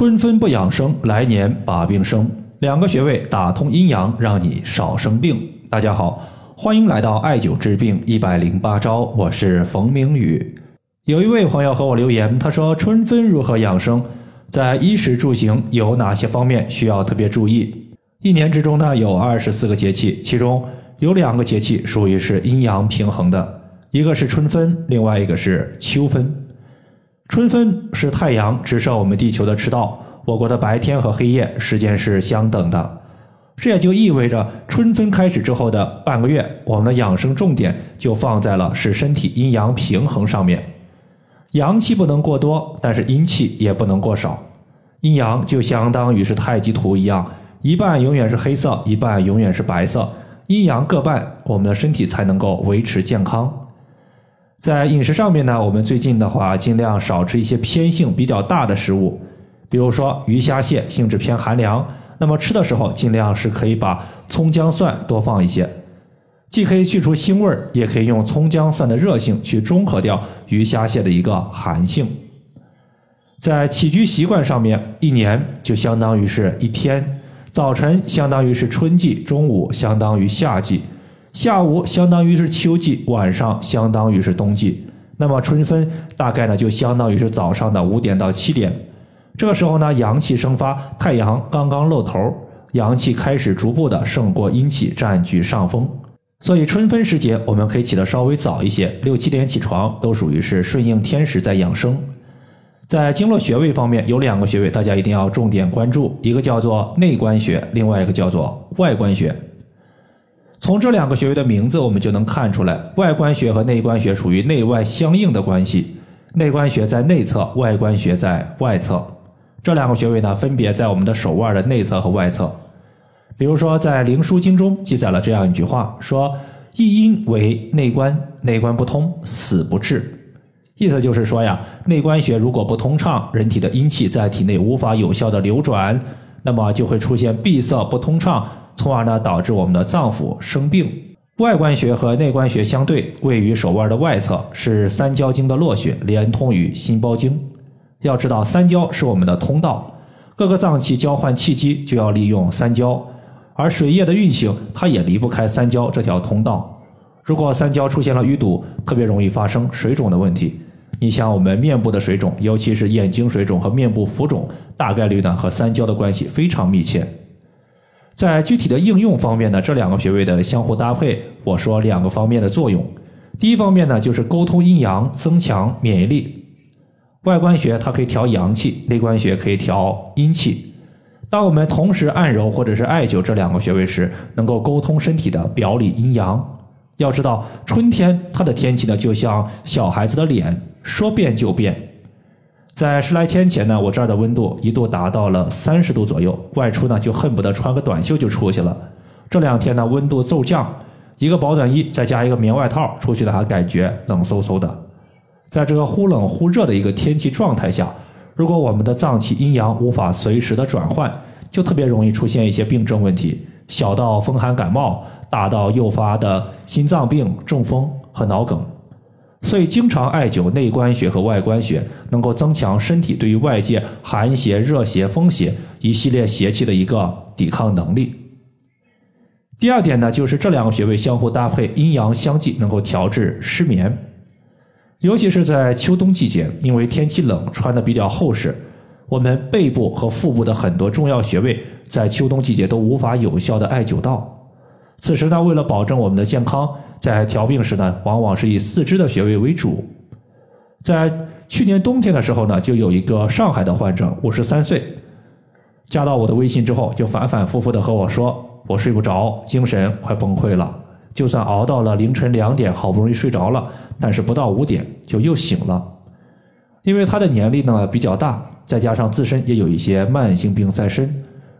春分不养生，来年把病生。两个穴位打通阴阳，让你少生病。大家好，欢迎来到艾灸治病一百零八招，我是冯明宇。有一位朋友和我留言，他说春分如何养生？在衣食住行有哪些方面需要特别注意？一年之中呢有二十四个节气，其中有两个节气属于是阴阳平衡的，一个是春分，另外一个是秋分。春分是太阳直射我们地球的赤道，我国的白天和黑夜时间是相等的，这也就意味着春分开始之后的半个月，我们的养生重点就放在了使身体阴阳平衡上面。阳气不能过多，但是阴气也不能过少。阴阳就相当于是太极图一样，一半永远是黑色，一半永远是白色，阴阳各半，我们的身体才能够维持健康。在饮食上面呢，我们最近的话尽量少吃一些偏性比较大的食物，比如说鱼虾蟹性质偏寒凉，那么吃的时候尽量是可以把葱姜蒜多放一些，既可以去除腥味儿，也可以用葱姜蒜的热性去中和掉鱼虾蟹的一个寒性。在起居习惯上面，一年就相当于是一天，早晨相当于是春季，中午相当于夏季。下午相当于是秋季，晚上相当于是冬季。那么春分大概呢，就相当于是早上的五点到七点。这个时候呢，阳气生发，太阳刚刚露头，阳气开始逐步的胜过阴气，占据上风。所以春分时节，我们可以起得稍微早一些，六七点起床，都属于是顺应天时在养生。在经络穴位方面，有两个穴位大家一定要重点关注，一个叫做内关穴，另外一个叫做外关穴。从这两个穴位的名字，我们就能看出来，外关穴和内关穴属于内外相应的关系。内关穴在内侧，外关穴在外侧。这两个穴位呢，分别在我们的手腕的内侧和外侧。比如说，在《灵枢经》中记载了这样一句话，说：“一阴为内关，内关不通，死不治。”意思就是说呀，内关穴如果不通畅，人体的阴气在体内无法有效的流转，那么就会出现闭塞不通畅。从而呢，导致我们的脏腑生病。外关穴和内关穴相对，位于手腕的外侧，是三焦经的络穴，连通于心包经。要知道，三焦是我们的通道，各个脏器交换气机就要利用三焦，而水液的运行，它也离不开三焦这条通道。如果三焦出现了淤堵，特别容易发生水肿的问题。你像我们面部的水肿，尤其是眼睛水肿和面部浮肿，大概率呢和三焦的关系非常密切。在具体的应用方面呢，这两个穴位的相互搭配，我说两个方面的作用。第一方面呢，就是沟通阴阳，增强免疫力。外关穴它可以调阳气，内关穴可以调阴气。当我们同时按揉或者是艾灸这两个穴位时，能够沟通身体的表里阴阳。要知道，春天它的天气呢，就像小孩子的脸，说变就变。在十来天前呢，我这儿的温度一度达到了三十度左右，外出呢就恨不得穿个短袖就出去了。这两天呢，温度骤降，一个保暖衣再加一个棉外套，出去的还感觉冷飕飕的。在这个忽冷忽热的一个天气状态下，如果我们的脏器阴阳无法随时的转换，就特别容易出现一些病症问题，小到风寒感冒，大到诱发的心脏病、中风和脑梗。所以，经常艾灸内关穴和外关穴，能够增强身体对于外界寒邪、热邪、风邪一系列邪气的一个抵抗能力。第二点呢，就是这两个穴位相互搭配，阴阳相济，能够调治失眠。尤其是在秋冬季节，因为天气冷，穿的比较厚实，我们背部和腹部的很多重要穴位，在秋冬季节都无法有效的艾灸到。此时呢，为了保证我们的健康。在调病时呢，往往是以四肢的穴位为主。在去年冬天的时候呢，就有一个上海的患者，五十三岁，加到我的微信之后，就反反复复的和我说，我睡不着，精神快崩溃了。就算熬到了凌晨两点，好不容易睡着了，但是不到五点就又醒了。因为他的年龄呢比较大，再加上自身也有一些慢性病在身，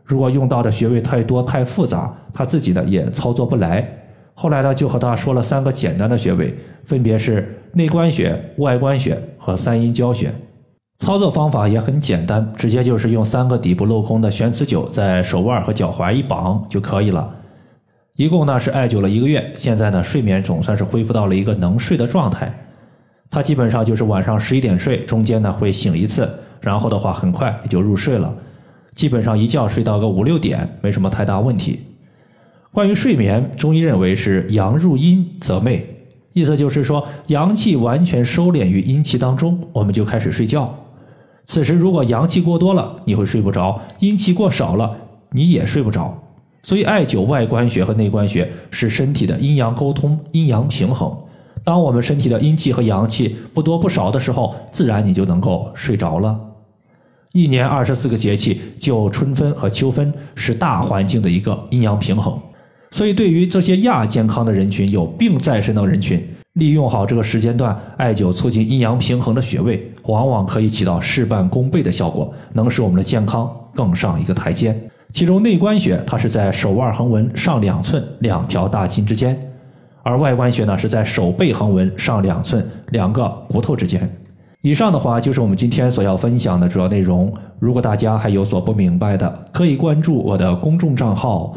如果用到的穴位太多太复杂，他自己呢也操作不来。后来呢，就和他说了三个简单的穴位，分别是内关穴、外关穴和三阴交穴。操作方法也很简单，直接就是用三个底部镂空的悬磁灸在手腕和脚踝一绑就可以了。一共呢是艾灸了一个月，现在呢睡眠总算是恢复到了一个能睡的状态。他基本上就是晚上十一点睡，中间呢会醒一次，然后的话很快也就入睡了，基本上一觉睡到个五六点，没什么太大问题。关于睡眠，中医认为是阳入阴则寐，意思就是说阳气完全收敛于阴气当中，我们就开始睡觉。此时如果阳气过多了，你会睡不着；阴气过少了，你也睡不着。所以艾灸外关穴和内关穴是身体的阴阳沟通、阴阳平衡。当我们身体的阴气和阳气不多不少的时候，自然你就能够睡着了。一年二十四个节气，就春分和秋分是大环境的一个阴阳平衡。所以，对于这些亚健康的人群、有病在身的人群，利用好这个时间段，艾灸促进阴阳平衡的穴位，往往可以起到事半功倍的效果，能使我们的健康更上一个台阶。其中，内关穴它是在手腕横纹上两寸两条大筋之间，而外关穴呢是在手背横纹上两寸两个骨头之间。以上的话就是我们今天所要分享的主要内容。如果大家还有所不明白的，可以关注我的公众账号。